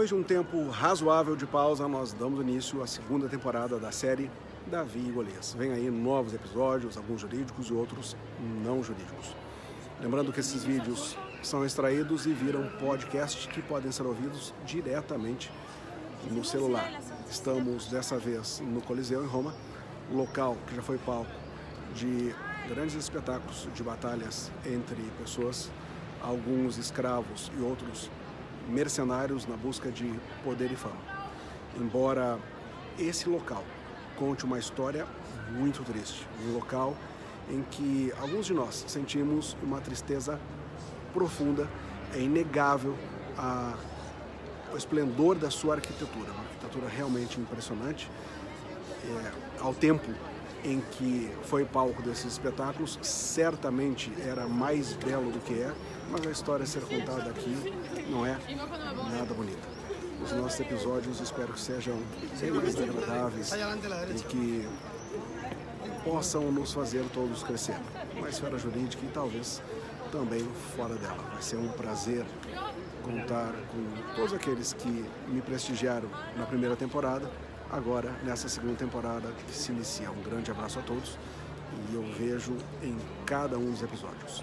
Depois de um tempo razoável de pausa, nós damos início à segunda temporada da série Davi e Golias. Vem aí novos episódios, alguns jurídicos e outros não jurídicos. Lembrando que esses vídeos são extraídos e viram podcast que podem ser ouvidos diretamente no celular. Estamos dessa vez no Coliseu em Roma, local que já foi palco de grandes espetáculos de batalhas entre pessoas, alguns escravos e outros mercenários na busca de poder e fama. Embora esse local conte uma história muito triste, um local em que alguns de nós sentimos uma tristeza profunda, é inegável a, o esplendor da sua arquitetura, uma arquitetura realmente impressionante. É, ao tempo em que foi palco desses espetáculos, certamente era mais belo do que é, mas a história a ser contada aqui não é nada bonita. Os nossos episódios espero que sejam bem mais agradáveis e que possam nos fazer todos crescer na esfera jurídica e talvez também fora dela. Vai ser um prazer contar com todos aqueles que me prestigiaram na primeira temporada, agora nessa segunda temporada que se inicia. Um grande abraço a todos e eu vejo em cada um dos episódios.